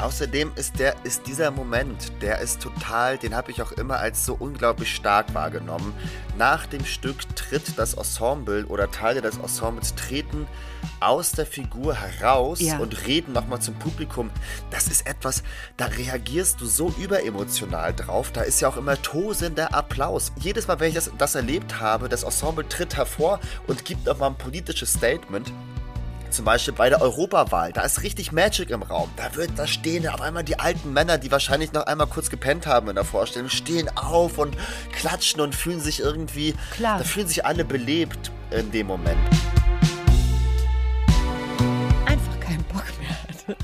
außerdem ist der, ist dieser Moment, der ist total, den habe ich auch immer als so unglaublich stark wahrgenommen. Nach dem Stück tritt das Ensemble oder Teile des Ensembles treten aus der Figur heraus Ja. und reden nochmal zum Publikum. Das ist etwas, da reagierst du so überemotional drauf. Da ist ja auch immer tosender Applaus. Jedes Mal, wenn ich das, das erlebt habe, das Ensemble tritt hervor und gibt nochmal ein politisches Statement. Zum Beispiel bei der Europawahl, da ist richtig Magic im Raum. Da wird, da stehen auf einmal die alten Männer, die wahrscheinlich noch einmal kurz gepennt haben in der Vorstellung, stehen auf und klatschen und fühlen sich irgendwie, Klar. da fühlen sich alle belebt in dem Moment. einfach keinen Bock mehr hatte,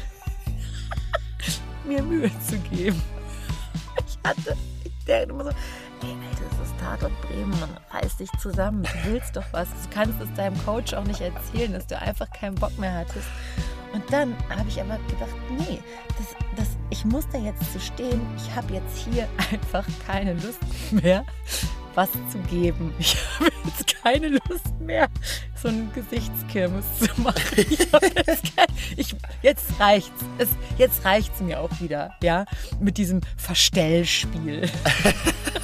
mir Mühe zu geben. Ich hatte, ich dachte immer so, ey, Alter, das ist Tatort Bremen, man reiß dich zusammen, du willst doch was. Du kannst es deinem Coach auch nicht erzählen, dass du einfach keinen Bock mehr hattest. Und dann habe ich aber gedacht, nee, das, das, ich muss da jetzt zu stehen. Ich habe jetzt hier einfach keine Lust mehr, was zu geben. Ich habe jetzt keine Lust mehr, so einen Gesichtskirmes zu machen. Ich jetzt, kein, ich, jetzt reicht's. Es, jetzt reicht's mir auch wieder, ja, mit diesem Verstellspiel.